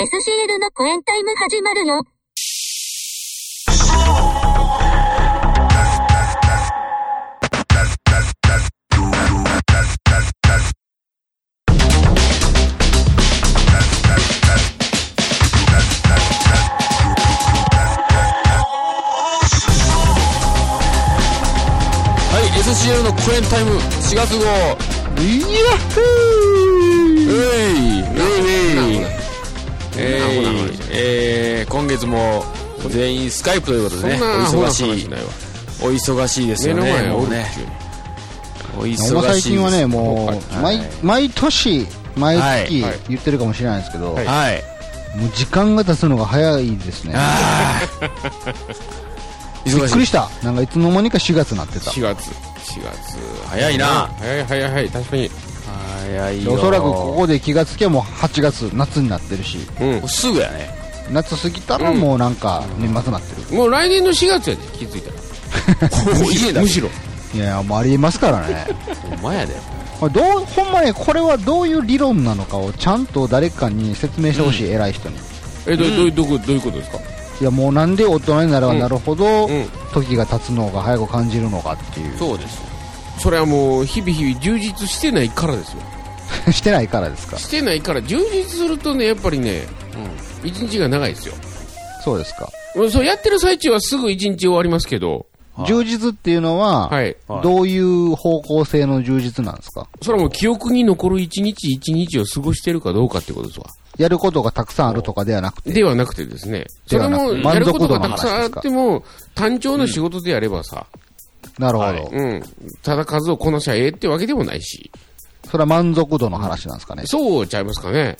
SCL のコエンタイム始まるよ。はい SCL のクエンタイム4月号。いやうい。えいえいえー今月も全員スカイプということでねお忙しいお忙しいですよね目の前おるもうねお忙しい最近はね、もはう、毎、毎年、毎月はい言ってるかもしれないですけど、はいはいもう時間が経つのが早いですね。びっくりした。なんかいつの間にか4月になってた。4月。4月。早いな早い早い早い。確かに。で早いよおそらくここで気がつけばもう8月、夏になってるし、うん。すぐやね夏過ぎたらもうなんか年末になってる。もう来年の4月やで、気づいたら。もう家だむしろ。いや、もうありえますからね。ほんまやでこれどう、ほんまね、これはどういう理論なのかをちゃんと誰かに説明してほしい、偉い人に。え、ど、どういう、どういうどういうことですか？いや、もうなんで大人になればなるほど、うん。時が経つのが早く感じるのかっていう。そうですそれはもう、日々日々充実してないからですよ。してないからですか？してないから、充実するとね、やっぱりね、一日が長いですよ。そうですか。うんそう、やってる最中はすぐ一日終わりますけど、はい充実っていうのは、はい。はいどういう方向性の充実なんですか？それはもう記憶に残る一日一日を過ごしてるかどうかってことですわ。やることがたくさんあるとかではなくて。ではなくてですね、それもやることがたくさんあっても、単調な仕事であればさ、なるほど、はいうん、ただ数をこなしゃええってわけでもないし、それは満足度の話なんですかね。そうちゃいますかね。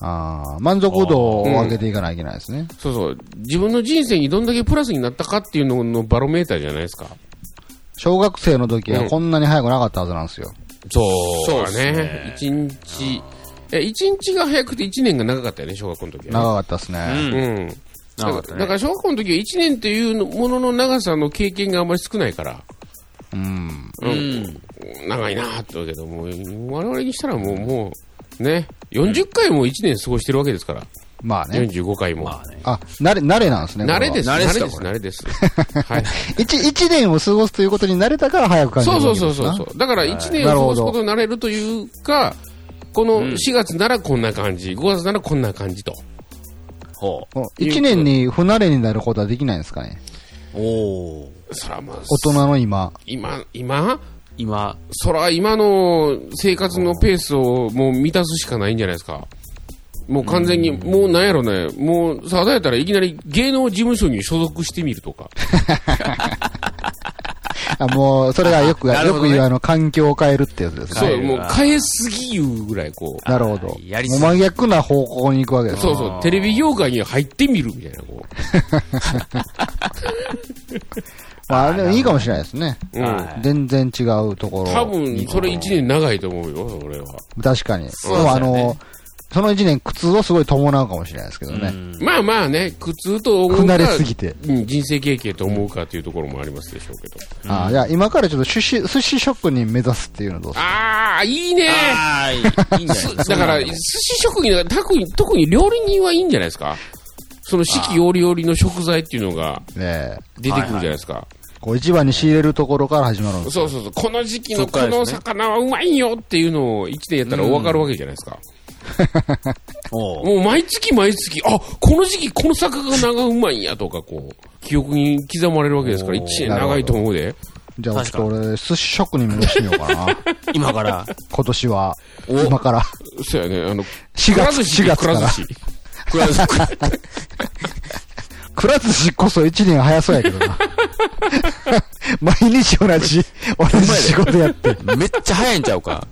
あー満足度を上げていかないといけないですね。そうそう。自分の人生にどんだけプラスになったかっていうののバロメーターじゃないですか。小学生の時はこんなに早くなかったはずなんですよ。そうそうですねね。一日、え、一日が早くて一年が長かったよね、小学校の時は、ね。長かったですね。うん。だ長かったねからだから小学校の時は一年っていうものの長さの経験があんまり少ないから、うん。うん長いなーって言うけど、もう、我々にしたらもう、もう、ね、40回も1年過ごしてるわけですから、まあね。45回も。まあねあ、慣れ、慣れなんですね。慣れです、慣慣れです、れですか慣れです。はい。一、一年を過ごすということに慣れたから早く感じるそうそうそうそうそう。だから1年を過ごすことになれるというか、この4月ならこんな感じ、5月ならこんな感じと。ほもう一年に不慣れになることはできないんですかね。うおーそらまあ、大人の今。今、今？今そら今の生活のペースをもう満たすしかないんじゃないですか。もう完全に、もうなんやろね、もう、さあ、だやったらいきなり芸能事務所に所属してみるとか。あもう、それがよく、ねよく言うあの、環境を変えるってやつですね。そう、もう変えすぎいうぐらいこう。なるほど。やりすぎもう真逆な方向に行くわけです。そうそう、テレビ業界に入ってみるみたいな、こ まあ、でもいいかもしれないですね。う。うん。はい全然違うところ。多分、それ1年長いと思うよ、俺は。確かに。そうでもねの、その一年苦痛をすごい伴うかもしれないですけどね。まあまあね、苦痛と思不慣れうか、すぎて。うん、人生経験と思うかというところもありますでしょうけど。ああ、いや、今からちょっと寿司、寿司職人目指すっていうのどうですかああ、いいねあ だから、寿司職人特に、特に料理人はいいんじゃないですか？その四季折々の食材っていうのが。出てくるじゃないですか。こう一番に仕入れるところから始まるんです。そうそうそう。この時期のこの魚はうまいよっていうのを1年やったら分かるわけじゃないですか。おう もう毎月毎月、あ、この時期この魚がうまいんやとか、こう、記憶に刻まれるわけですから、1年長いと思うで。じゃあ、ちょっと俺、寿司職人目指してみようかな。今から？今年は。今から。そうやね、あの、4月、くら寿司4月から。くら寿司 くら寿司こそ1年早そうやけどな。毎日同じ、同じ仕事やって。めっちゃ早いんちゃうか？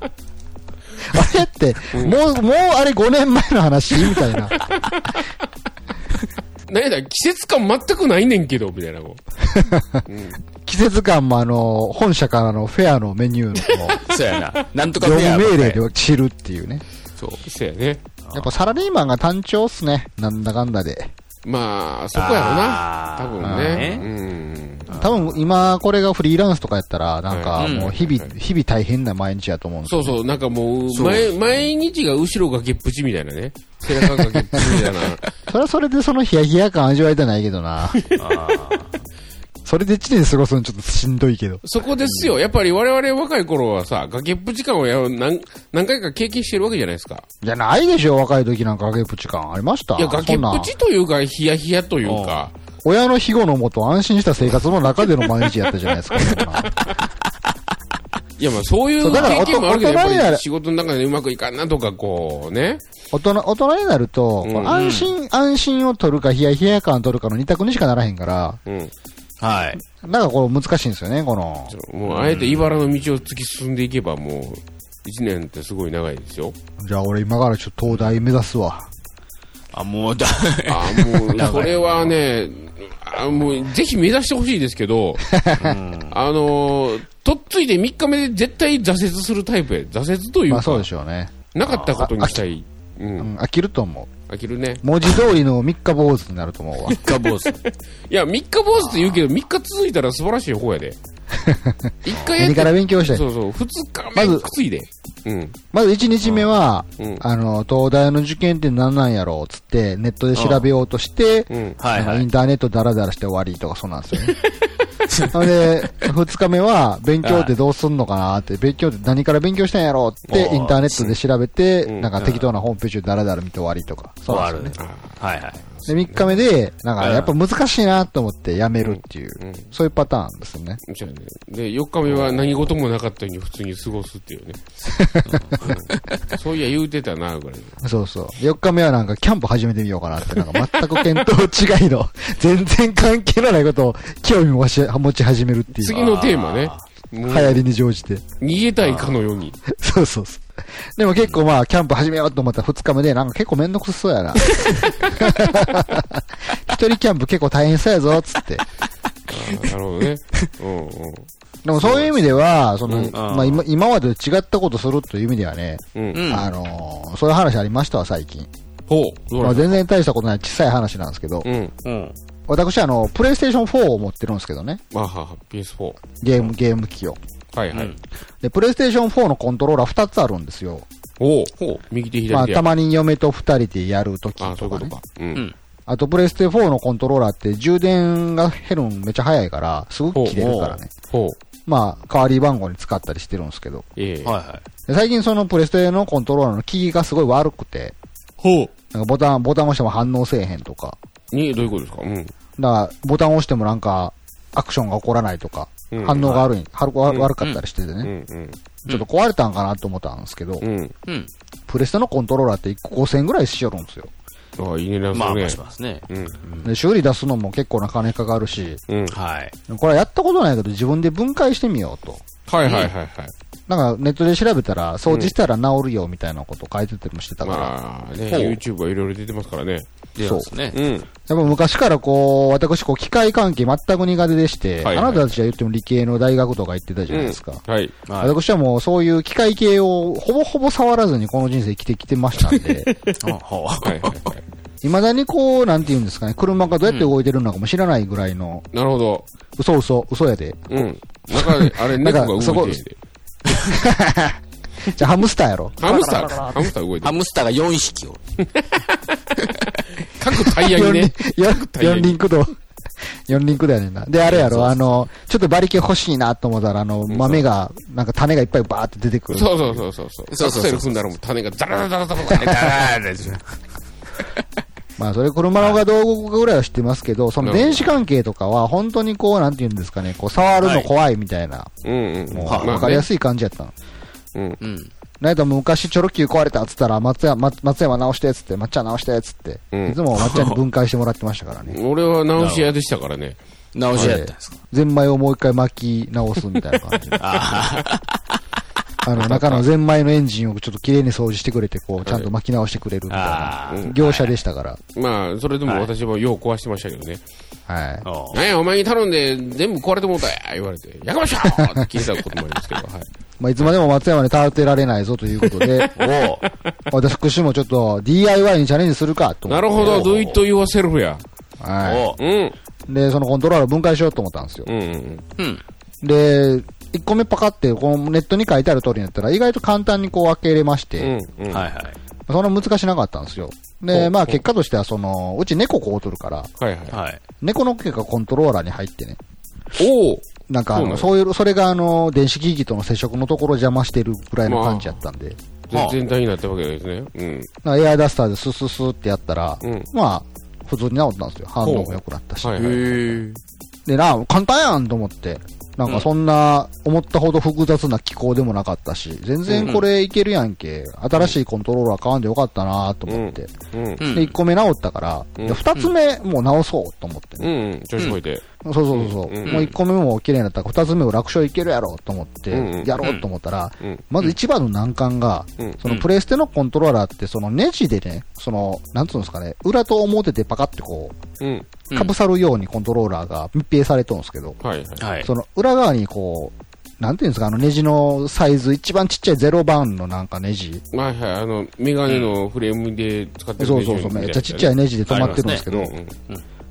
あれって、もう、もうあれ5年前の話？みたいな。なんやだ、季節感全くないねんけど、みたいな。こ 季節感もあの、本社からのフェアのメニューの そうやななんとか業フェア務命令で知るっていうね。うそう、そうやね。やっぱサラリーマンが単調っすね。なんだかんだで。まあ、そこやろな。多分まあねん。多分今これがフリーランスとかやったら、なんかはいもう日々、日々大変な毎日やと思うんですよ。そうそう、なんかもう、毎毎日が後ろがげっぷちみたいなね。背中がげっぷちみたいな。それはそれでそのヒヤヒヤ感味わいたないけどな。それで1年過ごすのちょっとしんどいけど。そこですよ。やっぱり我々若い頃はさ、崖っぷち感をや何何回か経験してるわけじゃないですか。いや、ないでしょ、若い時なんか崖っぷち感ありました？いや、崖っぷちというか、ヒヤヒヤというか、親の庇護のもと安心した生活の中での毎日やったじゃないですか。いや、まあそういう経験もあるけど、やっぱり仕事の中でうまくいかんなとか、こうね。大人、大人になると、うん安心、安心を取るか、ヒヤヒヤ感を取るかの二択にしかならへんから、うん。はい。なんかこう難しいんですよね、この。もう、あえて茨の道を突き進んでいけば、もう、一年ってすごい長いですよ。じゃあ俺今からちょっと東大目指すわ。あ、もうだ、あもう、それはね、あもう、ぜひ目指してほしいですけど、あのー、とっついて3日目で絶対挫折するタイプや。挫折というか、まあそうでしょうね。なかったことにしたい。う。うんん、飽きると思う。飽きるね。文字通りの三日坊主になると思うわ。三日坊主。いや、3日坊主って言うけど、3日続いたら素晴らしい方やで。1回や何から勉強したい？そうそう、2日目まずくついで。うん。まず1日目は、うんあの、東大の受験って何なんやろうつって、ネットで調べようとして、うん。はいはい。なんかインターネットダラダラして終わりとかそうなんですよね。なので、二日目は、勉強ってどうすんのかなって、勉強って何から勉強したんやろうって、インターネットで調べて、うんなんか適当なホームページをダラダラ見て終わりとか。そうですよね。はいはい。で、三日目で、なんかやっぱ難しいなと思ってやめるっていう、うん。そういうパターンですよね。じゃあね。で、4日目は何事もなかったように普通に過ごすっていうね。うんそういや言うてたな、ぐらい。そうそう。四日目はなんかキャンプ始めてみようかなって、なんか全く見当違いの、全然関係のないことを興味を持ち始めるっていう。次のテーマね。流行りに乗じて。逃げたいかのように。そうそうそう。でも結構まあ、キャンプ始めようと思ったら二日目で、なんか結構めんどくさそうやな。一人キャンプ結構大変そうやぞ、つって。なるほどね。うんうん。でもそういう意味では、その、うんまあ今、今までと違ったことするという意味ではね。あのーそういう話ありましたわ、最近。ほう。まあ、全然大したことない小さい話なんですけど、うん。うん。私あの、プレイステーション4を持ってるんですけどね、まあはは、PS4。ゲーム、ゲーム機を。はいはい。うんで、プレイステーション4のコントローラー2つあるんですよ。おう。ほう。右手左手まあ、や。たまに嫁と2人でやるときあ、そうとかね。いうことか。う。うんん。あと、プレステ4のコントローラーって充電が減るのめっちゃ早いから、すぐ切れるからね。ほう。まあ、代わり番号に使ったりしてるんですけど。ええ。はいはい。で最近そのプレステのコントローラーのキーがすごい悪くて、ほなんかボタン、ボタン押しても反応せえへんとか。う。に、どういうことですか？うん。だから、ボタン押してもなんか、アクションが起こらないとか、うん反応が悪い、はるうん悪かったりしててね、うんうん。ちょっと壊れたんかなと思ったんですけど。プレステのコントローラーって1個5000円ぐらいしよるんですよ。ああ、いいねな、まあ、それねし。ますね。うん。で、修理出すのも結構な金かかるし、うん。はい。これはやったことないけど自分で分解してみようと。はいはいはいはい。なんかネットで調べたら、掃除したら治るよみたいなこと書いてたりもしてたから、まあね、ほう YouTube はいろいろ出てますからね。出ますね。うん。やっぱ昔からこう、私こう機械関係全く苦手でして、はいはいあなたたちは言っても理系の大学とか行ってたじゃないですか。はい。はい。私はもうそういう機械系をほぼほぼ触らずにこの人生生きてきてましたんで、いはいはい。未だにこう、なんて言うんですかね、車がどうやって動いてるのかも知らないぐらいの、なるほど。嘘嘘、嘘やで。うん。中で、あれ、なんか猫が動いてるんで。じゃあハムスターやろ。ハムスターか。ハムスター動いてる。ハムスターが4匹を。各タイヤに四ね。輪、四タイヤに四輪駆動。四輪駆動やねんな。で、あれやろ、あの、ちょっと馬力欲しいなと思ったら、あの、豆が、なんか種がいっぱいバーって出てくる。そうそうそうそうそう。そうそうそうアクセル踏んだらもう種がザラザラザラザラザラザラザラまあ、それ車の方がどう動くかぐらいは知ってますけど、その電子関係とかは、本当にこう、なんて言うんですかね、こう、触るの怖いみたいな、うんうん。もう、はいわかりやすい感じやったの。うん。うん。なん昔チョロ Q 壊れたっつったら、松山、松松山直してっつって、抹茶直してっつって、うんいつも抹茶に分解してもらってましたからね。俺は直し屋でしたからね。直しやったんですか？ゼンマイをもう一回巻き直すみたいな感じで。ああの、中のゼンマイのエンジンをちょっと綺麗に掃除してくれて、こう、ちゃんと巻き直してくれるみたいな。業者でしたから。まあ、それでも私もよう壊してましたけどね。はい。なんや、お前に頼んで全部壊れてもうたや言われて、やかましょーって聞いたこともありますけど、はい。まあ、いつまでも松山に倒てられないぞということで、おう私もちょっと DIY にチャレンジするかと思って。なるほど、do it yourself や。はうん。い。で、そのコントローラー分解しようと思ったんですよ。うんうん。うん。で、1個目パカって、このネットに書いてある通りになったら、意外と簡単にこう開けれまして、うん。うん。はいはい。そんな難しなかったんですよ。で、まあ結果としては、その、うち猫こうとるから、はいはい。はい。猫の毛がコントローラーに入ってね。おおなんかあの、そういう、それがあの、電子機器との接触のところを邪魔してるぐらいの感じやったんで、まあ全体になったわけですね。うん。なエアダスターでスススってやったら、うんまあ、普通に治ったんですよ。反応も良くなったし。はいはい。へでな、簡単やんと思って。なんかそんな、思ったほど複雑な機構でもなかったし、全然これいけるやんけ。新しいコントローラー買わんでよかったなと思って。で、1個目治ったから、うんで2つ目もう直そうと思ってうね。ん。調子こいて。そうそうそうそう。うんもう1個目も綺麗になったから、2つ目も楽勝いけるやろと思ってうん、やろうと思ったら、うん。まず一番の難関が、うん。そのプレステのコントローラーって、そのネジでね、その、なんつうんですかね、裏と表でパカってこうかぶさるようにコントローラーが密閉されとるんですけど、はいはい。はい。その裏側にこう、なんていうんですか、あのネジのサイズ、一番ちっちゃいゼロ番のなんかネジ。はいはい。あの、メガネのフレームで使ってるそうそうそう、めっちゃちっちゃいネジで止まってるんですけど、うんうん。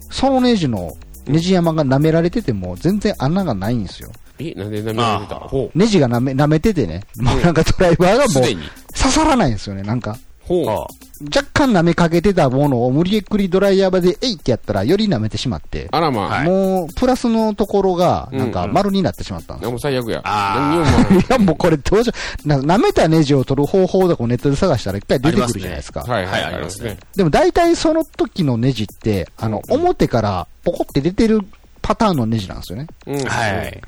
そのネジの、ネジ山が舐められてても全然穴がないんですよ。え、なんで舐められてたほう。ネジが舐め、舐めててね、もうなんかドライバーがもうすでに。刺さらないんですよね、なんか。ほう。あ若干舐めかけてたものを無理くりドライヤーでえいってやったらより舐めてしまって、あらまあ。はいもうプラスのところがなんかうんうん丸になってしまったんですあもう最悪や。あー何にも思わ いや、もうこれどうしよう。な舐めたネジを取る方法とかをネットで探したらいっぱい出てくるじゃないですか。ない。はいはい。はいありますね。でも大体その時のネジって、あの、うん表からポコって出てるパターンのネジなんですよね。うん。はい。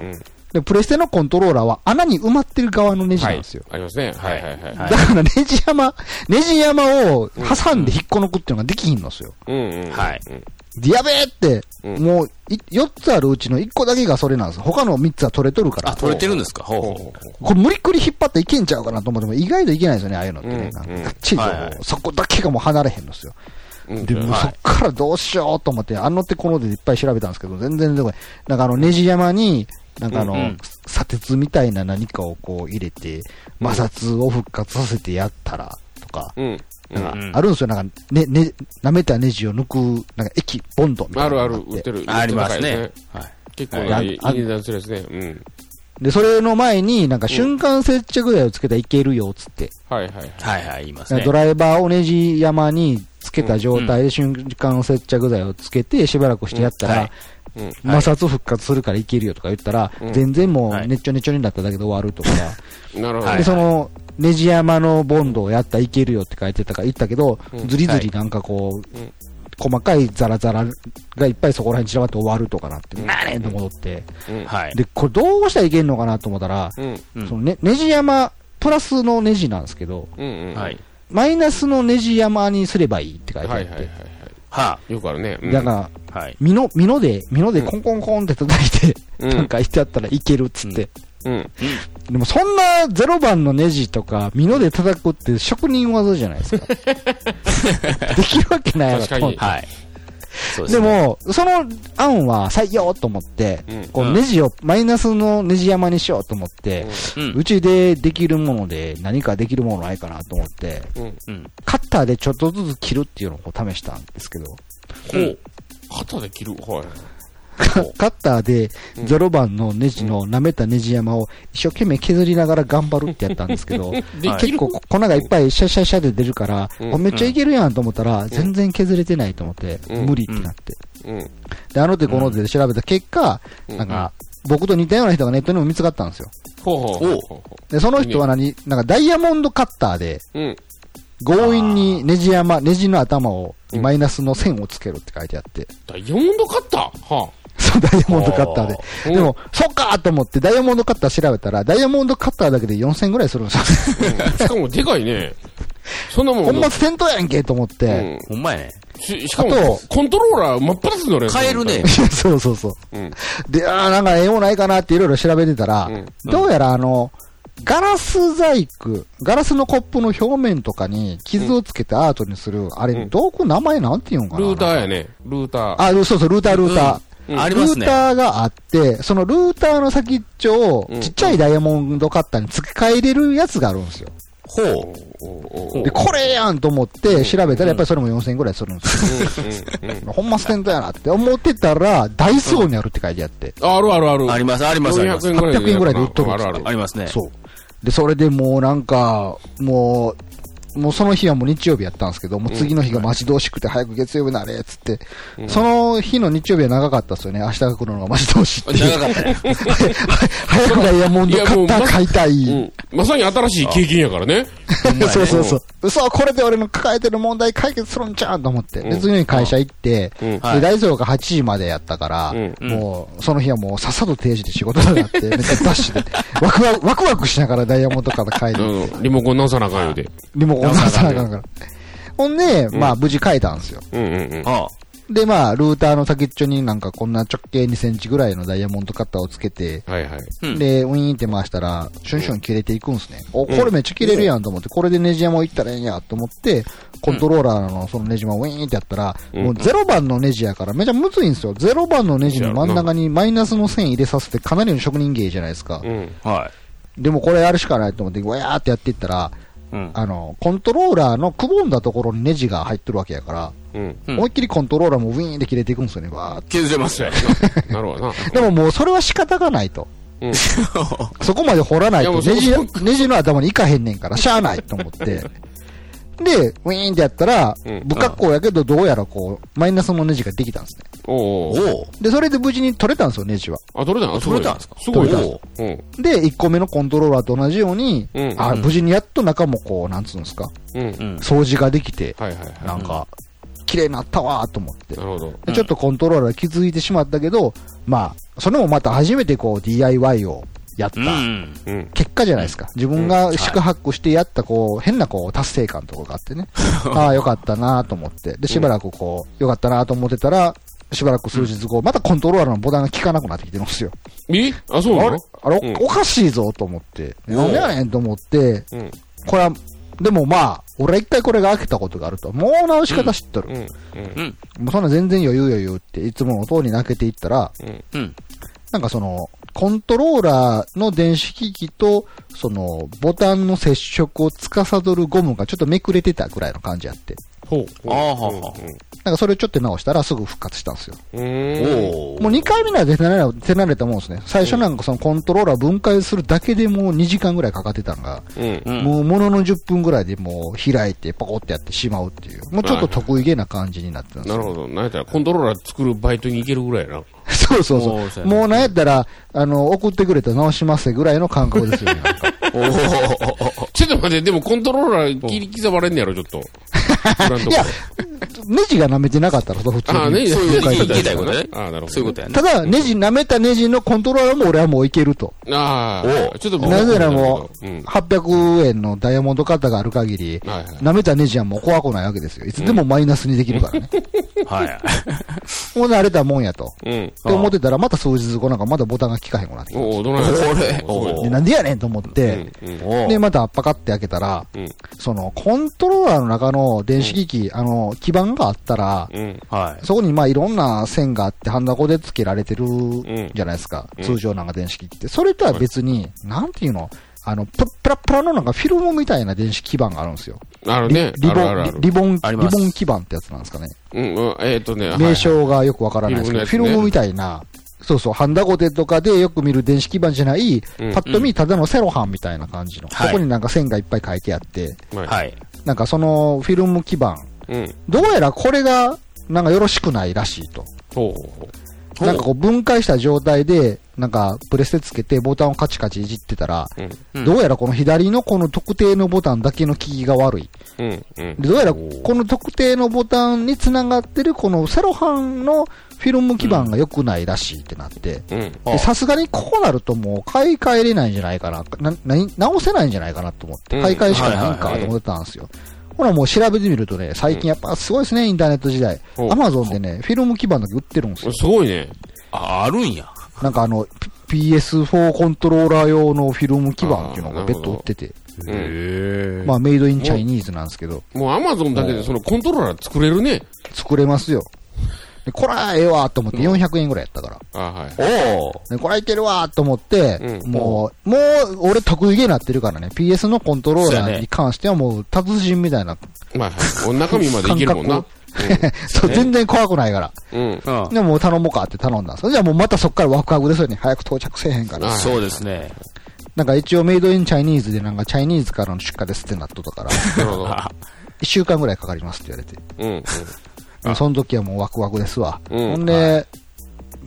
で、プレステのコントローラーは穴に埋まってる側のネジなんですよ。ありますね。はいはいはい。はいだからネジ山、ネジ山を挟んで引っこ抜くっていうのができひんのですよ。うんうん。はいうんでやべえって、うんもうい、4つあるうちの1個だけがそれなんです。他の3つは取れとるから。あ、取れてるんですか？ほうほほうこれ無理くり引っ張っていけんちゃうかなと思っても意外といけないですよね、ああいうのってね。うんなんかうんがっちりと、はいはいそこだけがもう離れへんのですよ。で、もうはいそっからどうしようと思って、あの手この手でいっぱい調べたんですけど、全然出てこない。なんかあの、ネジ山に、なんかあの、うんうん砂鉄みたいな何かをこう入れて、摩擦を復活させてやったら、とか、うん。なんかうんあるんですよ。なんか、ね、ね、舐めたネジを抜く、なんか液、ボンドみたいあるある、売ってる。ありますねです。はい。結構はいねいい値段するやつね。うん。で、それの前に、なんか瞬間接着剤をつけたらいけるよ、つって。はいはいはい。はいはい、言いますねド。ライバーをネジ山につけた状態で瞬間接着剤をつけて、しばらくしてやったら。摩擦復活するからいけるよとか言ったら、うん。全然もはい。う、ねっちょねっちょになっただけで終わるとか、なるほど。はい。で、その、ネジ山のボンドをやったらいけるよって書いてたから言ったけど、うん。ずりずりなんかこう、うん。細かいザラザラがいっぱいそこら辺に散らばって終わるとかなって、うん。なーねん。と戻って。で、これどうしたらいけんのかなと思ったら、そのね、ネジ山、プラスのネジなんですけど、うんうん。はい。マイナスのネジ山にすればいいって書いてあって、はいはいはいはい。はよくあるね。うんだから、あ。はい。ミノ、ミノで、ミノでコンコンコンって叩いて、うんなんかしてやったらいけるっつって。うん。でもそんなゼロ番のネジとか、ミノで叩くって職人技じゃないですか。できるわけないやろと思って。はい。ですでね。も、その案は採用と思って、うんこううんネジをマイナスのネジ山にしようと思って、うちでできるもので何かできるものないかなと思って、うん。うん。カッターでちょっとずつ切るっていうのを試したんですけど、ほう。肩で切る？はい。カッターでゼロ番のネジの舐めたネジ山を一生懸命削りながら頑張るってやったんですけど、で結構粉がいっぱいシャシャシャで出るから、めっちゃいけるやんと思ったら、全然削れてないと思って、うん。無理ってなって。うん。で、あの手この手で調べた結果、うん。なんか、僕と似たような人がネットにも見つかったんですよ。で、その人は何、なんかダイヤモンドカッターで。強引にネジ山、ネジの頭を、うんマイナスの線をつけるって書いてあって、ダイヤモンドカッター？はそう、ダイヤモンドカッターで。あ。でも、そっかーと思って、ダイヤモンドカッター調べたら、ダイヤモンドカッターだけで4000ぐらいするんですよ。うん、しかもでかいね。そんなもん。本末転倒やんけと思って、うんほんまやね。ししかもあと、コントローラー真っ二つ乗れ買えるね。そうそうそう。うん。で、あーなんかええもんないかなっていろいろ調べてたら、うんどうやらあの、ガラス細工、ガラスのコップの表面とかに傷をつけてアートにする、あれ、うんどこ名前なんて言うんかな？ルーターやね。ルーター。あ、そうそう、ルーター、ルーター。うんありますね。ルーターがあって、そのルーターの先っちょをうんちっちゃいダイヤモンドカッターに付け替えれるやつがあるんですよ。ほう。で、これやんと思って調べたら、やっぱりそれも4000円ぐらいするんですよ。ほんまステントやなって思ってたら、ダイソーにあるって書いてあって、あるあるある。あります、あります、あります400。円ぐらい800円ぐらいで売っとるんですよあるある。ありますね。そう。で、それでもうなんか、もう、もうその日はもう日曜日やったんですけど、もう次の日が待ち遠しくて早く月曜日なれっつって、その日の日曜日は長かったですよね。明日が来るのが待ち遠しいっていう。長かったね。早くダイヤモンド買ったら買いたい。うん。まさに新しい経験やからね。そうそうそう。そう、これで俺の抱えてる問題解決するんちゃうんと思って。で、次の日会社行って、で、ダイソーが8時までやったから、うんもう、その日はもうさっさと定時で仕事になって、めっちゃダッシュで、ワクワク、ワクワクしながらダイヤモンドから帰る。うん。リモコン直さなあかんよで。リモコン出さなあかんから。ほんで、まあ、無事変えたんですよ。うんうんうん。あで、まあ、ルーターの先っちょになんかこんな直径2センチぐらいのダイヤモンドカッターをつけて、はいはい。うんで、ウィーンって回したら、シュンシュン切れていくんですね。お、これめっちゃ切れるやんと思って、これでネジ山行ったらええんやと思って、コントローラーのそのネジ山をウィーンってやったら、うんもう0番のネジやからめちゃむずいんですよ。0番のネジの真ん中にマイナスの線入れさせてかなりの職人芸じゃないですかう。ん。はでもこれやるしかないと思って、わやーってやっていったら、い。うん。あの、コントローラーのくぼんだところにネジが入ってるわけやから、うん。うん思いっきりコントローラーもウィーンって切れていくんですよね、わーって。削れますね。なるほどな。でももうそれは仕方がないと。うん。そこまで掘らないと、ネジそ、ネジの頭にいかへんねんから、しゃあないと思って。で、ウィーンってやったらうん、不格好やけど、どうやらこう、マイナスのネジができたんですね。おうおうおう。で、それで無事に取れたんですよ、ネジは。あ、取れたん取れたんですか？すごいな。取うん。で、1個目のコントローラーと同じように、うんあ、無事にやっと中もこう、なんつうんですか、うん。うん。掃除ができて、はいはいはい。なんか、綺麗になったわーと思って。なるほど。でちょっとコントローラー気づいてしまったけど、まあ、それもまた初めてこう DIY をやったうん。うん。結果じゃないですか。自分が四苦八苦してやったこう、変なこう、達成感とかがあってね。ああ、よかったなと思って。で、しばらくこう、よかったなと思ってたら、しばらく数日後、またコントローラーのボタンが効かなくなってきてるんですよ。え？あ、そうなの？あれ、うんおおかしいぞと思って。なんでやねんと思って、うん。これは、でもまあ、俺は一回これが開けたことがあると。もう直し方知っとる。うん。もうそんな全然余裕余裕って、いつもの通りに開けていったら、うん。なんかその、コントローラーの電子機器と、その、ボタンの接触を司るゴムがちょっとめくれてたぐらいの感じあって。ほう。ああはあはなんかそれをちょっと直したらすぐ復活したんですよ。おう。もう2回目なら手慣れ手慣れたもんですね。最初なんかそのコントローラー分解するだけでもう2時間ぐらいかかってたのが、うん。うん。もうものの10分ぐらいでもう開いてパコってやってしまうっていう。もうちょっと得意げな感じになってたんですよ。なるほど。なんやったらコントローラー作るバイトに行けるぐらいやな。そうそうそ。そうもうなんやったら、あの、送ってくれたら直しますぐらいの感覚ですよね。お。ちょっと待って、でもコントローラー切り刻まれんねやろ、ちょっと。いや、ネジが舐めてなかったら、普通に。ああ、ね、そういうことねああ、なるほど。そういうことやね。ただ、ネジ、舐めたネジのコントローラーも俺はもういけると。ああ、ちょっとなぜならもう、うん。800円のダイヤモンドカッターがある限り。舐めたネジはもう怖くないわけですよ。いつでもマイナスにできるからね。はい。もう慣れたもんやと。うん。って思ってたら、また数日後なんかまたボタンが効かへんくなってきおお、どないやこなんでやねんと思って、で、またパカって開けたら、うんその、コントローラーの中の電子機器、あの、基板があったら、うん。はい。そこにまあいろんな線があって、ハンダコで付けられてるじゃないですか。うん通常なんか電子機器って。それとは別に、なんていうのあの、ププラプラのなんかフィルムみたいな電子基板があるんですよ。リあるね。リボン、リリボン、リボン基板ってやつなんですかね。うん、うんえっとね、はい名称がよくわからないですけど、フィルムのやつねフィルムみたいな、そうそう、ハンダゴテとかでよく見る電子基板じゃない、うんパッと見ただのセロハンみたいな感じの。はいそこになんか線がいっぱい書いてあって、はい。はい。なんかそのフィルム基板、うん。どうやらこれが、なんかよろしくないらしいと。ほうほう。なんかこう分解した状態で、なんかプレステつけてボタンをカチカチいじってたら、うん。うんどうやらこの左のこの特定のボタンだけの効きが悪い。うん。うん。でどうやらこの特定のボタンにつながってるこのセロハンのフィルム基板が良くないらしいってなって、うん。でさすがにこうなるともう買い替えれないんじゃないかな。な、な直せないんじゃないかなと思って、うん買い替えしかないんかと思ってたんですよ。ほらもう調べてみるとね、最近やっぱすごいですね、インターネット時代。アマゾンでね、フィルム基板だけ売ってるんですよ。すごいね。あ、あるんや。なんかあの、P- PS4 コントローラー用のフィルム基板っていうのが別途売ってて、うん。へまあメイドインチャイニーズなんですけど、もうアマゾンだけでそのコントローラー作れるね。作れますよ。で、これはええわと思って400円ぐらいやったから。あはい。おお。でこれはいけるわと思って、うんもう、もう、俺得意げになってるからね、PS のコントローラーに関してはもう、達人みたいな、まあはい。お中身までいけるもんな。そう、全然怖くないから。うん。でもう頼もうかって頼んだんですよ。じゃあもうまたそっからワクワクですよね。早く到着せえへんから。はいそうですね。なんか一応 made in Chinese でなんかチャイニーズからの出荷ですってなっとったから、なるほど。一週間ぐらいかかりますって言われて。うん。もうその時はもうワクワクですわ。うんほんで、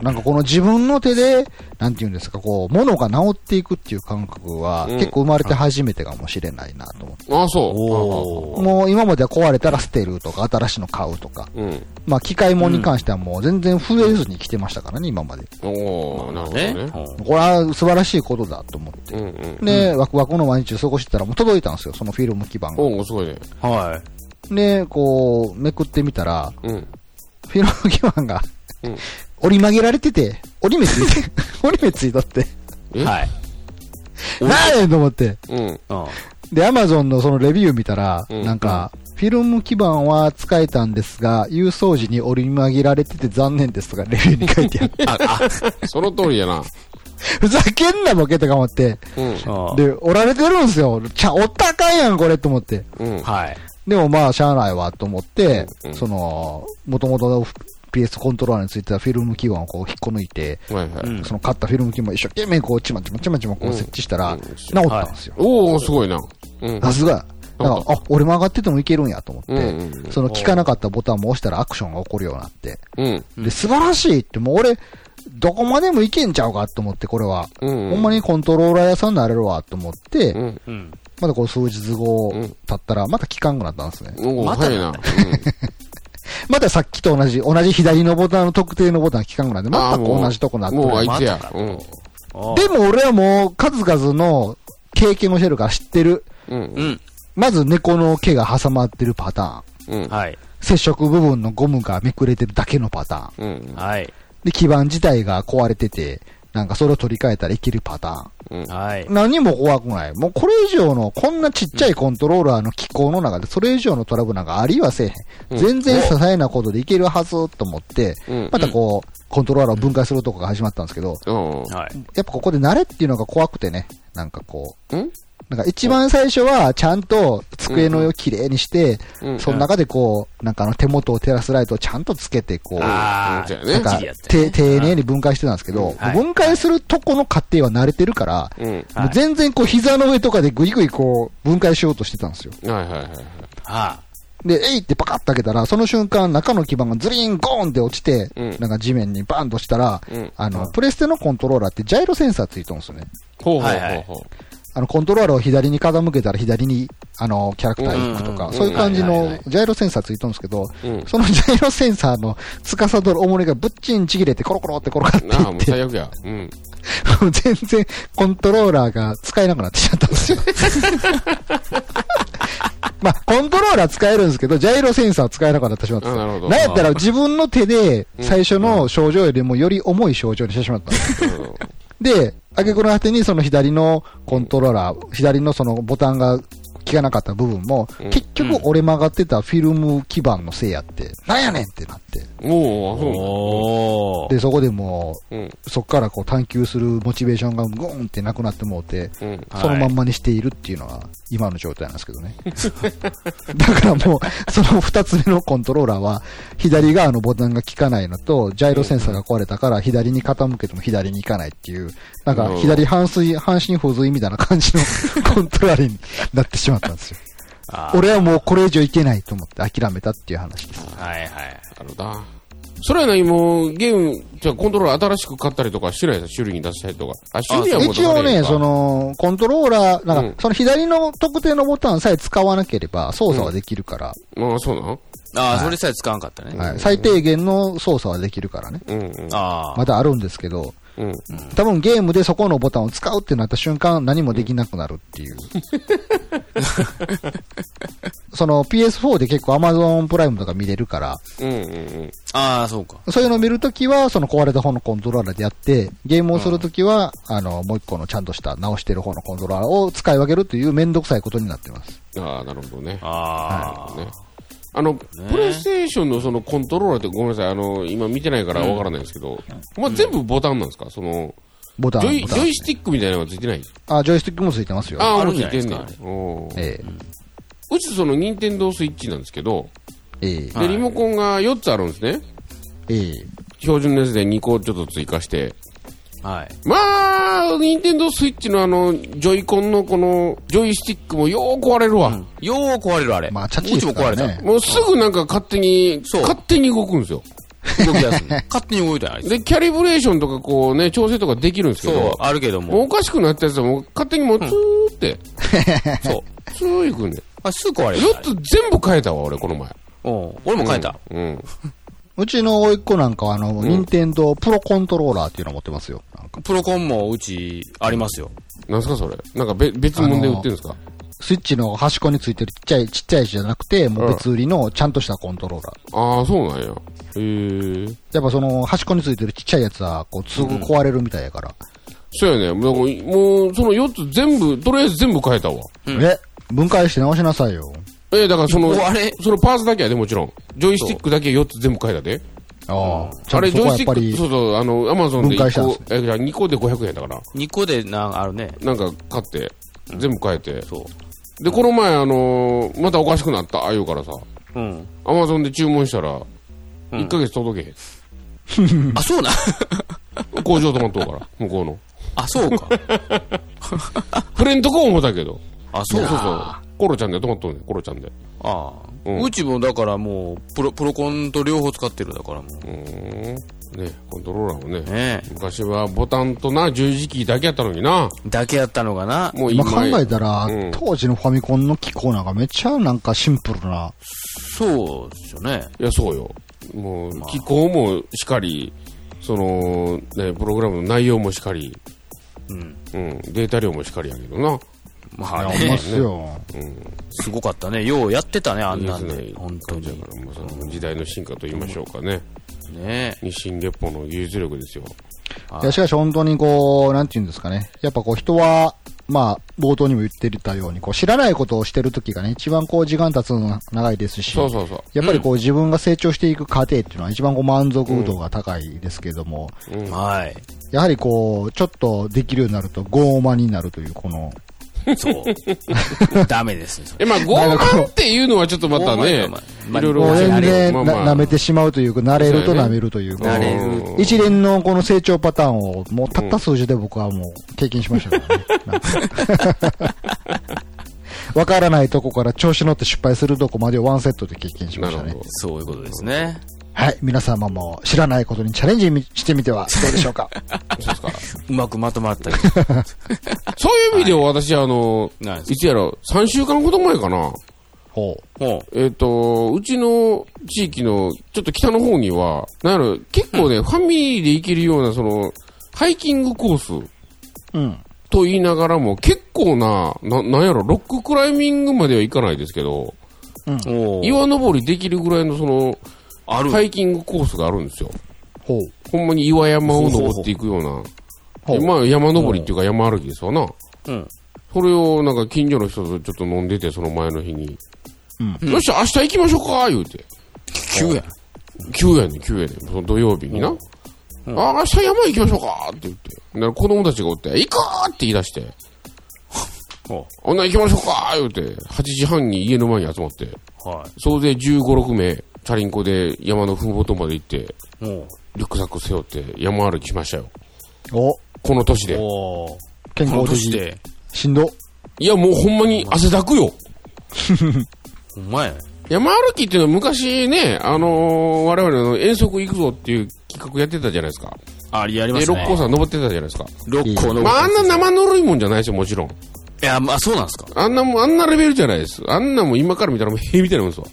なんかこの自分の手で、なんていうんですか、こう、物が直っていくっていう感覚は、うん結構生まれて初めてかもしれないなと思って。うん。ああ、そう。おもう今までは壊れたら捨てるとか、新しいの買うとか。うん。まあ、機械物に関してはもう全然触れずに来てましたからね、今まで。おー、なるほどねね。。これは素晴らしいことだと思って。うんうん。で、ワクワクの毎日を過ごしてたらもう届いたんですよ、そのフィルム基板が。おー、すごいね。はで、こう、めくってみたら、うん。フィルム基板が、うん折り曲げられてて、折り目ついて、折り目ついとって、はい。なんやねんと思って。うん。うん。で、アマゾンのそのレビュー見たら、うんなんか、フィルム基板は使えたんですが、郵送時に折り曲げられてて残念ですとかレビューに書いてある。その通りやな。ふざけんなボケとか思って。うん。うんで、折られてるんですよ。ちゃ、折ったらあかんやん、これと思って。うん。はい。でもまあ、しゃあないわと思って、うんその、もともと PS コントローラーについてたフィルム基板をこう引っこ抜いて、はいはい。うんその買ったフィルム基板を一生懸命こう、ちまちまちまちまこう設置したら、うん治ったんですよ。おー、すごいな。うん。さすが。だから、あ、俺曲がっててもいけるんやと思って、うんうんうんその効かなかったボタンも押したらアクションが起こるようになって、うん。で、素晴らしいって、もう俺、どこまでもいけんちゃうかと思って、これは。うん。ほんまにコントローラー屋さんになれるわと思って、うん。うん。まだこう数日後うん経ったら、また効かんくなったんですね。おー、またな。またさっきと同じ、同じ左のボタンの特定のボタン効かんくなって、またこう同じとこなってるもうあいつやうん。おでも俺はもう数々の経験をしてるから知ってる。うん。うん。まず猫の毛が挟まってるパターン。うん。はい。接触部分のゴムがめくれてるだけのパターン。うん。はい。で、基板自体が壊れてて、なんかそれを取り替えたらいけるパタうん。はい。何も怖くない。もうこれ以上の、こんなちっちゃいコントローラーの機構の中で、それ以上のトラブルなんかありはせえへん。うん全然些細なことでいけるはずと思って、うん。またこう、コントローラーを分解するとこが始まったんですけど。やっぱここで慣れっていうのが怖くてね、なんかこう、うん？なんか一番最初はちゃんと机の上をきれいにして、うん。その中でこう、なんかあの手元を照らすライトをちゃんとつけて、こう、なんか丁寧に分解してたんですけど、はい分解するとこの過程は慣れてるから、うん。はいもう全然こう膝の上とかでぐいぐいこう分解しようとしてたんですよ。はいはいはいはい。はで、えいってパカッと開けたら、その瞬間中の基板がズリーンゴーンって落ちて、うんなんか地面にバンとしたら、うん。あの、プレステのコントローラーってジャイロセンサーついてるんですよね。ほうほうはいはいほうほあの、コントローラーを左に傾けたら左に、あの、キャラクター行くとか、うんそういう感じのジャイロセンサーついてるんですけど。そのジャイロセンサーの司る重りがぶっちんちぎれてコロコロって転がっていなあ、もうって、最悪や。うん。全然コントローラーが使えなくなってきちゃったんですよ。まあ、コントローラー使えるんですけど、ジャイロセンサー使えなくなってしまったんですよ。あなるほど。なんやったら自分の手で最初の症状よりもより重い症状にしてしまったんですうんで、あげくの果てにその左のコントローラー、左のそのボタンが効かなかった部分も、うん。結局折れ曲がってたフィルム基板のせいやって、なんやねんってなって。お。で、そこでもうそこからこう探求するモチベーションがグーンってなくなってもうて、そのまんまにしているっていうのが今の状態なんですけどね。だからもう、その二つ目のコントローラーは、左側のボタンが効かないのと、ジャイロセンサーが壊れたから左に傾けても左に行かないっていう、なんか左半水、半身不随みたいな感じの コントローラーになってしまったんですよ。俺はもうこれ以上いけないと思って諦めたっていう話です。はいはい。なるほどな。それは何もう、ゲーム、じゃあコントローラー新しく買ったりとかしてないです種類に出したりとか。あ、種類はもう出一応ね、そ、の、コントローラー、なんうんか、その左の特定のボタンさえ使わなければ操作はできるから、ああ、そうなの？ああ、それさえ使わんかったね。はい、最低限の操作はできるからね。うんうん。ああ。まだあるんですけど、うん。多分ゲームでそこのボタンを使うってなった瞬間何もできなくなるっていう。その PS4 で結構 Amazon プライムとか見れるから、うんうんうん。ああ、そうか。そういうのを見るときはその壊れた方のコントローラーでやって、ゲームをするときは、あの、もう一個のちゃんとした直してる方のコントローラーを使い分けるというめんどくさいことになってます。ああ、なるほどね。ああ。ね。あの、プレイステーションのそのコントローラーってごめんなさい、あの、今見てないからわからないんですけど、まあ、全部ボタンなんですか？その、ボタン、ジョイ、ジョイ。スティックみたいなのがついてない？あ、ジョイスティックもついてますよ。ああ、もうんついてんねん。じゃないですおー。えうちその、ニンテンドースイッチなんですけど、ええ。えで、リモコンが4つあるんですね。ええ。標準のやつで2個ちょっと追加して。はい。まあ、ニンテンドースイッチのあの、ジョイコンのこの、ジョイスティックもよー壊れるわ。よう壊れる、あれ。まあ、チャチうですからちも壊れた。ね。もうすぐなんか勝手に、そう勝手に動くんですよ。動き出すの。勝手に動いたで、キャリブレーションとかこうね、調整とかできるんですけそうど、、あるけどもうおも。かしくなったやつはもう勝手にもうツーって、そう。ツーいくんで。あ、すぐ壊れる。4つ全部変えたわ、俺、この前。うん。俺も変えた。うん。うちの甥っ子なんかは、あの、任天堂プロコントローラーっていうのを持ってますよ。なんかプロコンもうちありますよ。なんすか、それ？なんかべ別物で売ってるんですか？スイッチの端っこについてるちっちゃい、ちっちゃいやつじゃなくて、もう別売りのちゃんとしたコントローラー。ああ、そうなんや。へえ。やっぱその端っこについてるちっちゃいやつは、こう、すぐ壊れるみたいやから。そうやね。もう、もうその4つ全部、とりあえず全部変えたわ。え？分解して直しなさいよ。えーだからそのあれ、そのパーツだけやで、もちろん。ジョイスティックだけ4つ全部変えたで。ああ。あれ、ジョイスティック、そ、うそう、あの、アマゾンで分解したん1です個、え、じゃあ2個で500円だから。2個でなんあるね。なんか買って、全部変えて。そう。で、この前、あのーまたおかしくなった、ああいうからさ、うん。アマゾンで注文したら、1ヶ月届けへん。あ、そうな。工場止まっとるから、向こうの。あ、そうか。触れんとこ思ったけど。あ、そうそうそうか。コロちゃんで止まっとんねん、コロちゃんで。ああ。うんうちもだからもう、プロ、プロコンと両方使ってるだからもうーん。ね、コントローラーもね。う。ね昔はボタンとな、十字キーだけやったのにな。え。だけやったのかな。もう今今考えたら、うん当時のファミコンの機構なんかめっちゃなんかシンプルな。そうですよね。いや、そうよ。もう、機構もしかり、その、ね、プログラムの内容もしかり、うん。うん、データ量もしかりやけどな。まあねっ。すよ。すごかったね。ようやってたね、あんなんねで。本当に。だからもうその時代の進化と言いましょうかね。ね日進月歩の技術力ですよ。いや、しかし本当にこう、なんて言うんですかね。やっぱこう人は、まあ、冒頭にも言ってたように、こう知らないことをしてる時がね、一番こう時間経つのが長いですし、そうそうそう。やっぱりこう自分が成長していく過程っていうのは一番こう満足度が高いですけれども、うんはい。やはりこう、ちょっとできるようになると傲慢になるという、この、そう。ダメですね。え、まあ、傲慢っていうのはちょっとまたねいろいろ全然まあまあな舐めてしまうというか、慣れると舐めるというか、一連のこの成長パターンをもうたった数字で僕はもう経験しましたからね。わからないとこから調子乗って失敗するとこまでをワンセットで経験しましたね。そういうことですね。はい。皆様も知らないことにチャレンジしてみてはどうでしょうか。そうですか。うまくまとまったり。そういう意味では私、あの、いつやろ、3週間ほど前かな。ほう。もえっ、と、うちの地域のちょっと北の方には、なんやろ、結構ね、ファミリーで行けるような、その、ハイキングコースうん。と言いながらも、結構な、な、なんやろ、ロッククライミングまではいかないですけど、う、おー岩登りできるぐらいのその、ある。ハイキングコースがあるんですよ。ほう。ほんまに岩山を登っていくような、ほう。まあ山登りっていうか山歩きですわな。うん。それをなんか近所の人とちょっと飲んでて、その前の日に。うんよっしゃ、明日行きましょうか言うて。急や。急やねん、急やねん。その土曜日にな。うんあ、明日山行きましょうかって言って。だから子供たちがおって、行くーって言い出して。ほほんなら行きましょうか言うて、8時半に家の前に集まって、う。は総勢15、6名、チャリンコで山のふもとまで行って、い。もリュックサック背負って山歩きしましたよ。お、う。この年で。健この康で。しんど。いや、もうほんまに汗だくよ。ほんまやね。山歩きっていうのは昔ね、あのー我々の遠足行くぞっていう企画やってたじゃないですか。あり、やりまで、したね。六甲山登ってたじゃないですか。六甲の。まあ、あんな生ぬるいもんじゃないですよ、もちろん。いや、まあ、そうなんですか。あんなもん、あんなレベルじゃないです。あんなもん今から見たらもう塀みたいなもんですわ。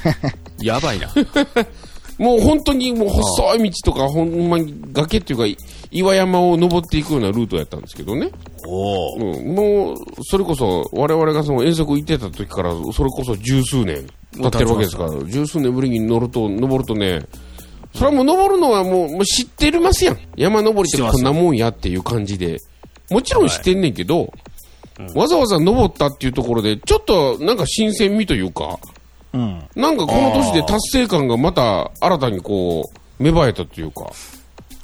やばいな。もう本当にもう細い道とか、ほんまに崖っていうか、い岩山を登っていくようなルートやったんですけどね。おーうん、もう、それこそ、我々がその遠足行ってた時から、それこそ十数年経ってるわけですから、十数年ぶりに乗ると、登るとね、それはもう登るのはもうもう知ってますやん。山登りってこんなもんやっていう感じで。もちろん知ってんねんけど、わざわざ登ったっていうところで、ちょっとなんか新鮮味というか、うん。なんかこの年で達成感がまた新たにこう、芽生えたっていうか。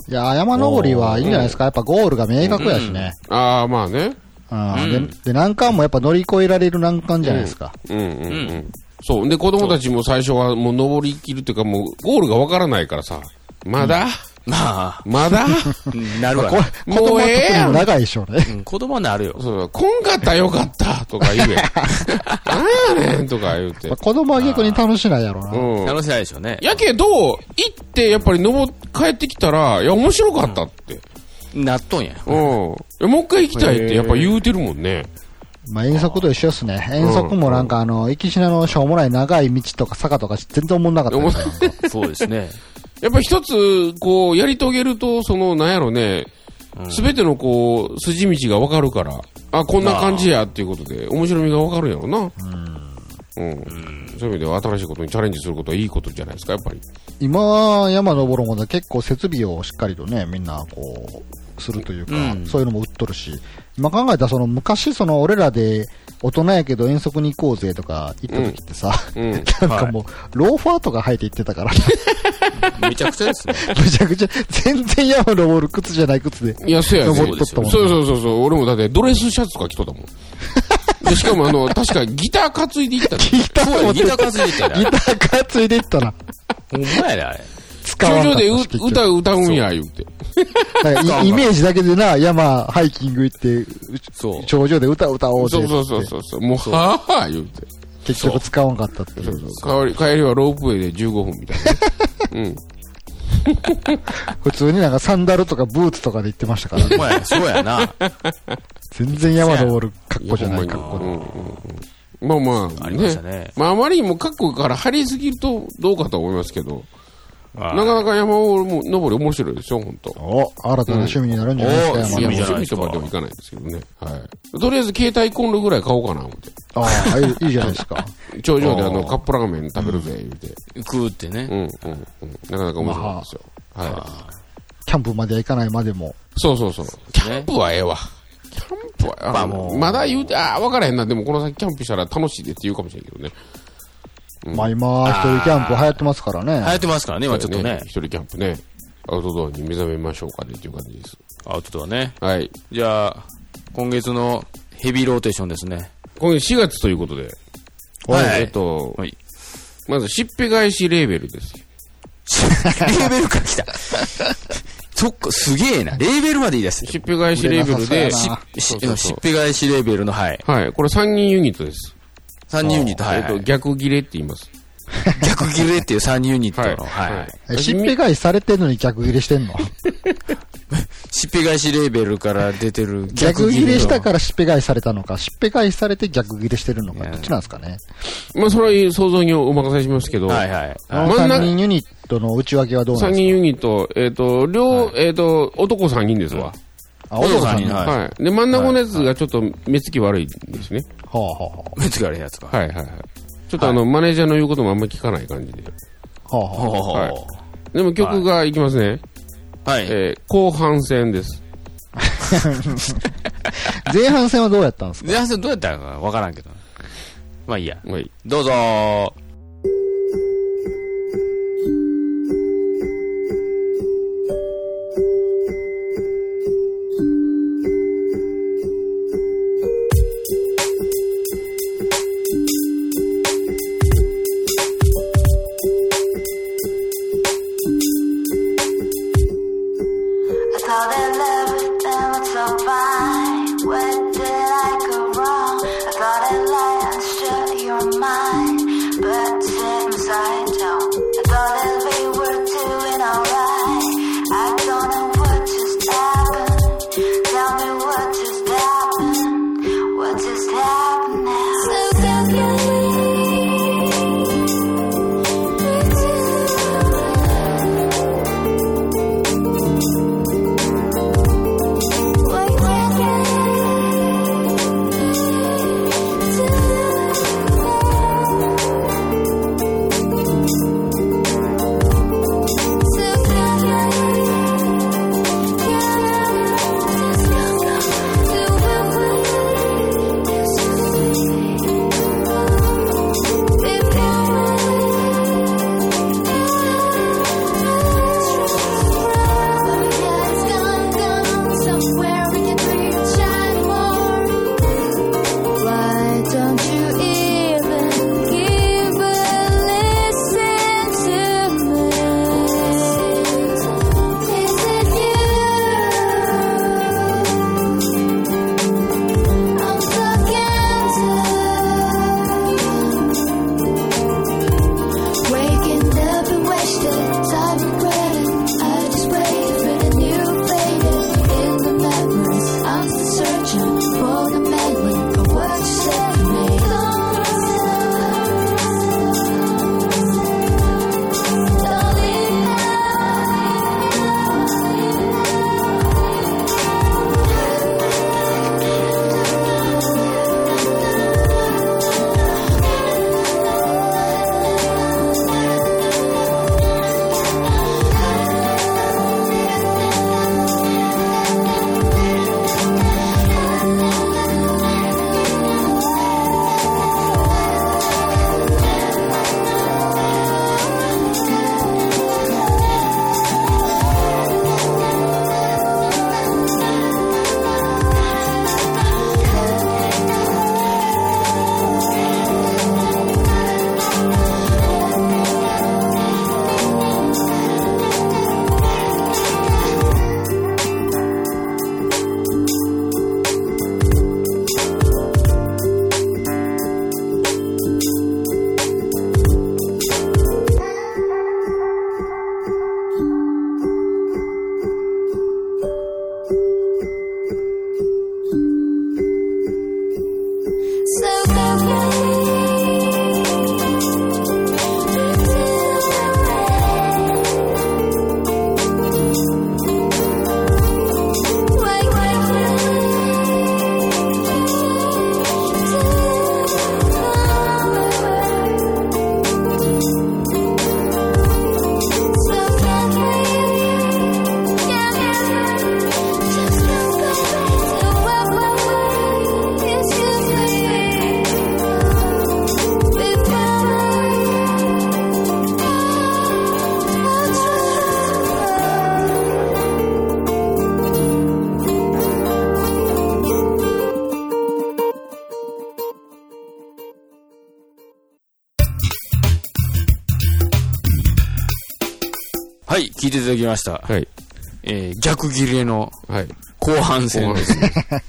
いや、山登りはいいんじゃないですか。やっぱゴールが明確やしね。ああ、まあね。うん。で、で難関もやっぱ乗り越えられる難関じゃないですか。うんうんうん。そう。で、子供たちも最初はもう登りきるっていうかもう、ゴールがわからないからさ。まだ、まあ、まだ？なるわこれな。、子供はもうええやん長いでしょうね。うん子供はなるよ。そう、こんかったらよかったとか言え。なんやねんとか言うてまあ。子供は逆に楽しないやろうな。うん。楽しないでしょうね。やけど、行って、やっぱり登っ、帰ってきたら、いや、面白かったって。なっとんや。うん。いやもう一回行きたいって、やっぱ言うてるもんね。まあ遠足と一緒っすね。遠足もなんかあの、行きしなのしょうもない長い道とか坂とか全然思んなかったですよなんかそうですね。やっぱ一つ、こう、やり遂げると、その、なんやろね、すべてのこう、筋道がわかるから、あ、こんな感じやっていうことで、面白みがわかるんやろな。うん。そういう意味では新しいことにチャレンジすることはいいことじゃないですか、やっぱり。今、山登るものは結構設備をしっかりとね、みんなこう、するというか、うんそういうのも売っとるし、今考えたらその昔その俺らで大人やけど遠足に行こうぜとか行った時ってさ、うん。なんかもう、ローファーとか履いて行ってたから、めちゃくちゃですね。めちゃくちゃ、全然山登る靴じゃない靴で。いや、そうやね。登っとったもんそうそうそうそう。俺もだってドレスシャツとか着とったもん。で、しかもあの、確かギター担いで行ったの。ギター担いでったギら。ター担いで行ったら、ほんまやで、あれ。使わんかった頂上で歌歌うんや、言うて。イイメージだけでな、山ハイキング行って、そう。頂上で歌歌おうぜってそうそうそうそうそう。もう、はぁはぁ言うて。結局使わんかったっていう。帰り帰りはロープウェイで15分みたいな。うん。普通になんかサンダルとかブーツとかで行ってましたから、ほんまや、そうやな。全然山登る格好じゃない格好で。まにうんうんうんまあまあ、ありましたねまああまりにも各国から張りすぎるとどうかと思いますけど、ななかなか山登りも面白いですよ、本当。お、新たな趣味になるんじゃないですか、うん山登り。趣味とまではいかないですけどね。はい。とりあえず携帯コンロぐらい買おうかな、思って。ああ、いいじゃないですか。頂上であの、カップラーメン食べるぜ、言うて。食うってねう。ん、うん、うん。なかなか面白いですよ。はい。キャンプまでは行かないまでも。そうそうそう。キャンプはええわ。キャンプは、まだ言うて、ああ、わからへんな。でもこの先キャンプしたら楽しいでって言うかもしれんけどね。まあ今、一人キャンプ流行ってますから流行ね。ってますからね、今ちょっとね一。人キャンプね。アウトドアに目覚めましょうかねっていう感じです。アウトドアね。はい。じゃあ、今月のヘビーローテーションですね。今月4月ということで、はいえっと、はい。まず、しっぺ返しレーベルです。レーベルから来た。そっか、すげえな。レーベルまで言い出してしっぺ返しレーベルで、しっぺ返しレーベルの、はい。はい。これ3人ユニットです。3人ユニット、はい、えっと、はい。逆切れって言います。逆切れっていう3人ユニットの、はいはい。えしっぺ返しされてんのに逆切れしてんの？しっぺ返しレーベルから出てる逆切れしたら。からしっぺ返しされたのか、しっぺ返しされて逆切れしてるのか、どっちなんですかね？まあ、それは想像にお任せしますけど、はいはい。あの真ん中3人ユニットの内訳はどうなん3です人ユニット、えっ、と、両、えっ、と、男3人ですわ。かあ、お父さんに。ははい。で、真ん中のやつがちょっと目つき悪いんですね。あはあは目つがあるやつか。はいはいはい。ちょっとあの、マネージャーの言うこともあんまり聞かない感じで。あ。はあはあ。はいでも曲がいきますね。はい。えー後半戦です。前半戦はどうやったんですか？前半戦どうやったのかわからんけど。まあいいや。どうぞー。きました。はい。えー、逆切れのはい。後半戦ですね。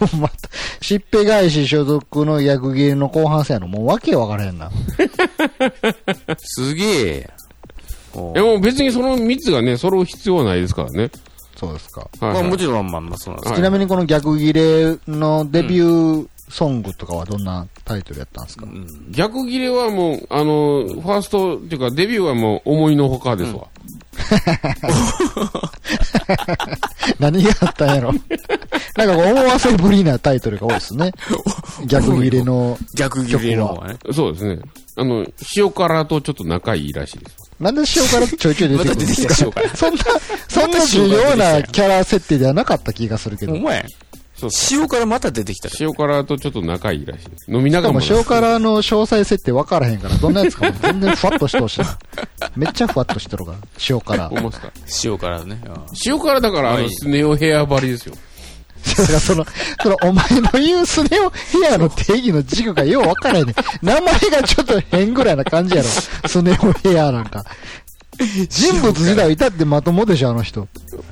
もうまた、しっぺ返し所属の逆切れの後半戦やの。もうわけわからへんな。すげえ。おいやもう別にその3つがね、揃う必要はないですからね。そうですか。はい、まあもろちろん、まあまあそうなんですはいちなみにこの逆切れのデビューソングとかはどんなタイトルやったんですか、ん。逆切れはもう、あの、ファーストっていうかデビューはもう思いのほかですわ。何があったんやろ？なんか思わせぶりなタイトルが多いですね。逆切れの。逆切れのね。そうですね。あの、塩辛とちょっと仲いいらしいです。なんで塩辛ちょいちょい出てくるんですか？そんな、そんな重要なキャラ設定ではなかった気がするけど。お前、そうそう。塩からまた出てきた。塩辛とちょっと仲いいらしいです。飲みなしかもがら塩辛の詳細設定分からへんから、どんなやつかも全然ふわっとしてほしい。めっちゃふわっとしてるから、塩辛。思いますか塩からね。うん塩辛だから、あの、はいスネ夫ヘア張りですよ。だからその、その、お前の言うスネ夫ヘアの定義の軸がよう分からへんねん。名前がちょっと変ぐらいな感じやろ。スネ夫ヘアな んか。人物自体いたってまともでしょ、あの人。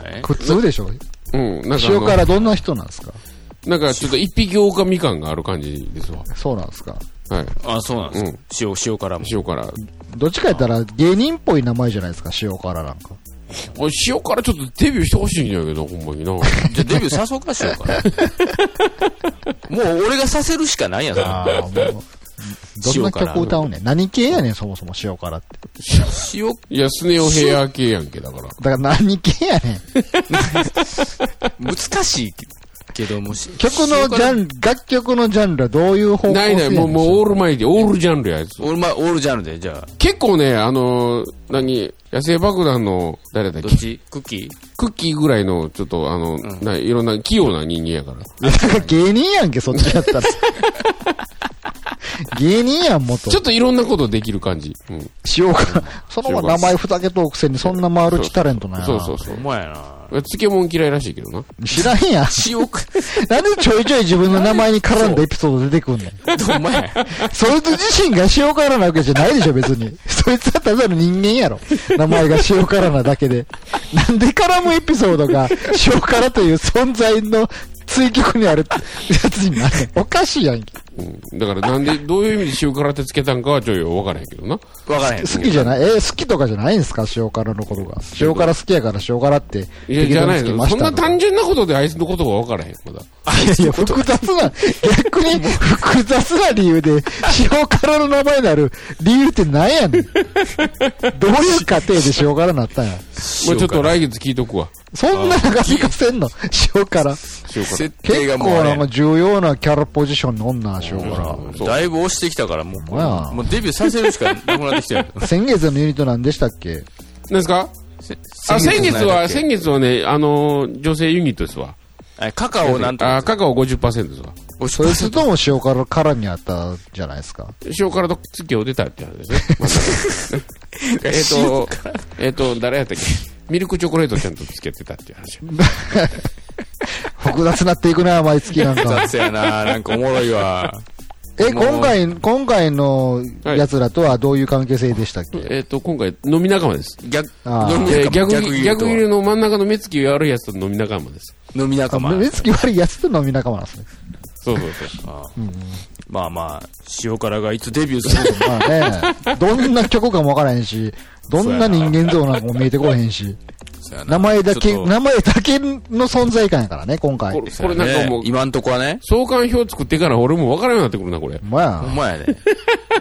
え普通でしょ。うん。なんかあ塩の、辛どんな人なんですか？なんかちょっと一匹狼感がある感じですわ。そうなんですかはい。あ、そうなんですか。塩、塩辛も。塩辛。どっちか言ったら芸人っぽい名前じゃないですか、塩辛なんか。おい塩辛ちょっとデビューしてほしいんやけど、ほんまにな。じゃあデビューさそうか、塩辛。もう俺がさせるしかないやん、それああ、もう。どんな曲歌うねん？何系やねん、そもそも塩辛って。塩、いや、スネ夫ヘア系やんけ、だから。だから何系やねん。難しいけどもし、曲のジャンル、楽曲のジャンルはどういう方向ないない、もう、もうオールマイティ、オールジャンルやつ。俺、まあ、オールジャンルで、じゃあ、結構ね、あのー、何、野生爆弾の、誰だっけ？どっち？クッキー？クッキーぐらいの、ちょっと、あの、ないろんな器用な人間やから。だから芸人やんけ、そっちやったら。芸人やん、もっとちょ。っといろんなことできる感じ。うん。塩辛。そのまま名前ふざけとくくせにそんなマルチタレントなん。そうそうそうお。前やな。漬物嫌いらしいけどな。知らへんやん。塩辛、なんでちょいちょい自分の名前に絡んだエピソード出てくんねん。お前、そいつ自身が塩辛なわけじゃないでしょ、別に。そいつはただの人間やろ。名前が塩辛なだけで。なんで絡むエピソードが塩辛という存在の追曲にあるやつになるおかしいやんけ。うん。だからなんで、どういう意味で塩辛ってつけたんかはちょいわからへんけどな。わからへん。好きじゃない？え、好きとかじゃないんですか？塩辛のことが。塩辛好きやから塩辛って。いや、じゃないの。そんな単純なことであいつのことがわからへん、まだ。いやいや、複雑な、逆に複雑な理由で、塩辛の名前になる理由って何やねん。どういう過程で塩辛になったんや？もうちょっと来月聞いとくわ。そんな長引かせんの？塩辛。塩辛。設定結がもうあれ構なんか重要なキャラポジションにおんな、塩辛。だいぶ押してきたから、もう、まあもうデビューさせるしかなくなってきてる。先月のユニット何でしたっけ？何ですか？あ、先月は、先月はね、あのー、女性ユニットですわ。はいカカオなんとあ、か。カカオ50%ですわ。そいつとも塩辛辛にあったじゃないですか？塩辛と付き合うてたって話ですね えっと、えっと、誰やったっけ？ミルクチョコレートちゃんと付き合ってたっていう話。複雑なっていくな、毎月なんか。雑やななんかおもろいわ。え、今回、今回の奴らとはどういう関係性でしたっけ？えっと、今回、飲み仲間です。逆、えー逆逆に、逆にの真ん中の目つき悪いやつと飲み仲間です。飲み仲間。目つき悪いやつと飲み仲間なんですね。そうそうそう。あーまあまあ、塩辛がいつデビューするのまあね、どんな曲かもわからへんし、どんな人間像なんかも見えてこへんし、か名前だけ、名前だけの存在感やからね、今回。これ、これなんかもうね、今んとこはね。相関表作ってから俺も分からんようになってくるな、これ。まあほん、まやね。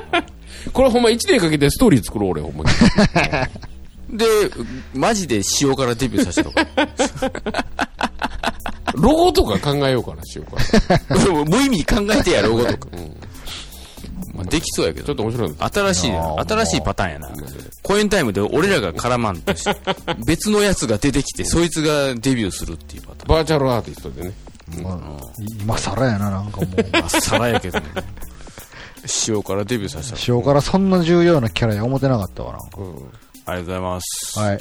これほんま1年かけてストーリー作ろう、俺、ほんまに。で、マジで塩辛デビューさせたのか。ロゴとか考えようかな、しようか 無意味に考えてや、ロゴとか。な。うん。まあ、できそうやけど。ちょっと面白いの。新しいな、新しいパターンやな。コエンタイムで俺らが絡まんとして、別のやつが出てきて、そいつがデビューするっていうパターン。バーチャルアーティストでね。まあ今更やな、なんかもう。まあ、さらやけどね。塩辛デビューさせた塩辛そんな重要なキャラや思ってなかったわ、なんか。うん。ありがとうございます。はい。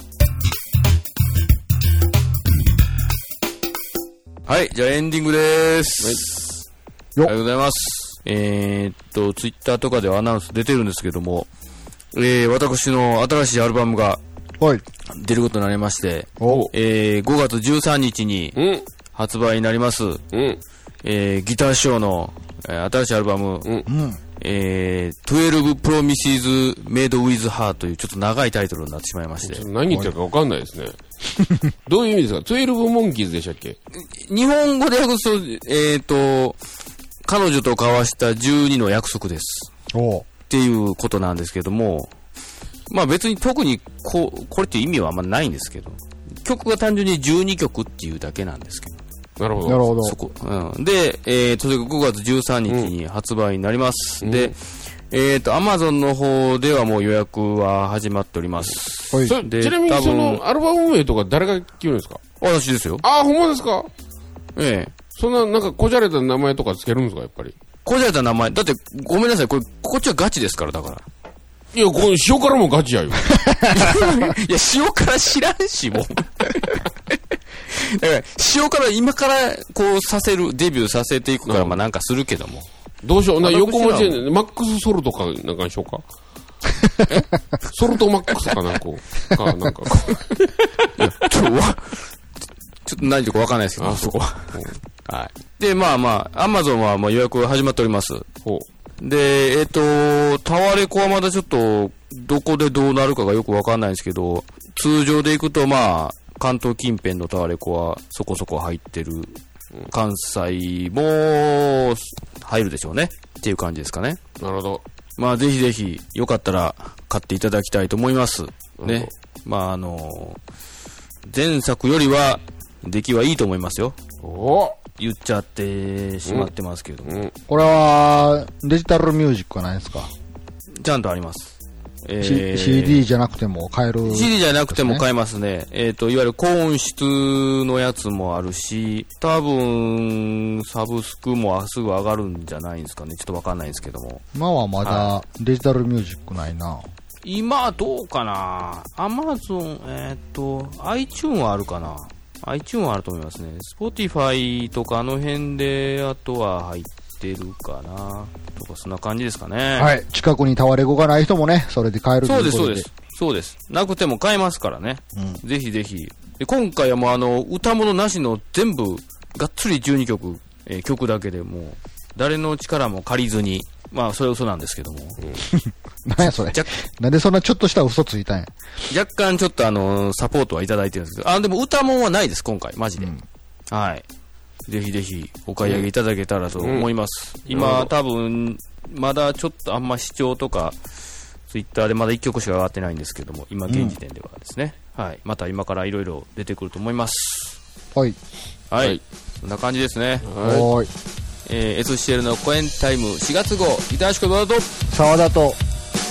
はい、じゃあエンディングでーす。あよりがとうございます。えー、っと、ツイッターとかではアナウンス出てるんですけども、えー、私の新しいアルバムがはい。出ることになりまして、おえー、5月13日にうん。発売になります、うん。えー、ギターショーの、えー新しいアルバム、うん。えー、12 Promises Made with Her というちょっと長いタイトルになってしまいまして、何言ってるか分かんないですね。どういう意味ですか ?12 モンキーズでしたっけ？日本語で訳すと、えーと、彼女と交わした12の約束です。おっていうことなんですけども、まあ別に特にこう、これっていう意味はあんまないんですけど、曲が単純に12曲っていうだけなんですけど、なるほど。なるほど。そこ、うん。で、えーと、それが5月13日に発売になります。で、えーと、アマゾンの方ではもう予約は始まっております。はいそでちなみにそのアルバム名とか誰が決めるんですか？私ですよ。ああ、ほんまですか？ええそんな、なんか、こじゃれた名前とかつけるんですか？やっぱり。こじられた名前。だって、ごめんなさい。これ、こっちはガチですから、だから。いや、この塩辛もガチやよ。いや、塩辛知らんし、もう。だから、塩辛今から、こう、させる、デビューさせていくから、まあなんかするけども。どうしよう。な私横文字らで、マックスソルトかなんかにしようか。ソルトマックスかなんか、か、なんかこちょ、わ、ちょっと何言ってるかわかんないですけど、あそこは。はい。で、まあまあ、アマゾンはもう予約が始まっております。で、えっ、と、タワレコはまだちょっと、どこでどうなるかがよくわかんないんですけど、通常で行くとまあ、関東近辺のタワレコはそこそこ入ってる。関西も入るでしょうね。っていう感じですかね。う。なるほど。まあ、ぜひぜひ、よかったら買っていただきたいと思います。ね。まあ、あの前作よりは、出来はいいと思いますよ。お言っちゃってしまってますけど。うん。これは、デジタルミュージックはないですか、ちゃんとあります。えー ?CD じゃなくても買える。CD じゃなくても買えますね。えっ、と、いわゆる高音質のやつもあるし、多分、サブスクもすぐ上がるんじゃないんですかね。ちょっとわかんないんですけども。今はまだデジタルミュージックないな。今どうかな？アマゾン、えっ、と、iTune はあるかな？iTune はあると思いますね。Spotify とかあの辺で、あとは入ってるかなとか、そんな感じですかね。はい。近くにタワレコがない人もね、それで買えるとそです、いううことで。そうです。そうです。なくても買えますからね。うんぜひぜひ。で今回はもうあの、歌物なしの全部、がっつり12曲、えー曲だけでもう、誰の力も借りずに、まあ、それは嘘なんですけども、何やそれ？若なんでそんなちょっとした嘘ついたんや？若干ちょっとあの、サポートはいただいてるんですけど、あ、でも歌物はないです、今回、マジで。はい。ぜひぜひ、お買い上げいただけたらと思います。今、なるほど多分、まだちょっとあんま視聴とか、ツイッターでまだ1曲しか上がってないんですけども、今現時点ではですね。はい。また今からいろいろ出てくると思います。はい。はい。はいそんな感じですね。はい。えー、SCL のコエンタイム4月号、ギターシコバード、沢田と、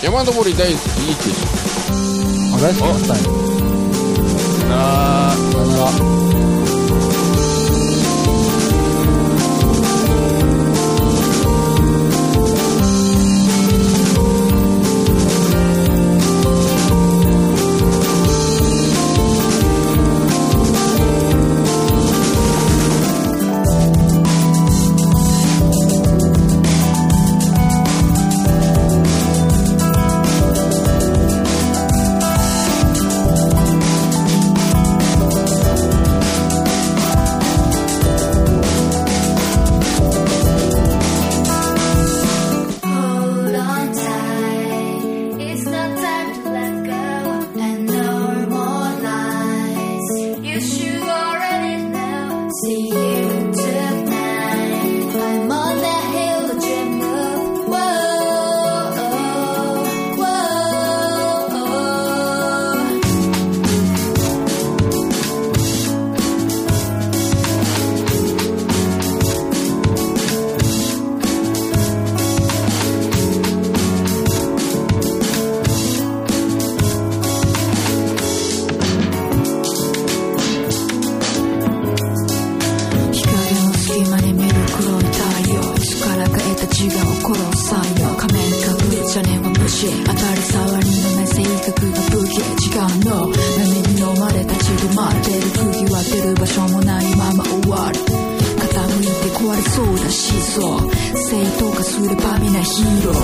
い。山登り大好き、いいってあ、大好きだったんや。あーさよなら。波に飲まれ立ち止まってる釘は出る場所もないまま終わる。傾いて壊れそうだしそう。正当化すれば皆ヒーロー。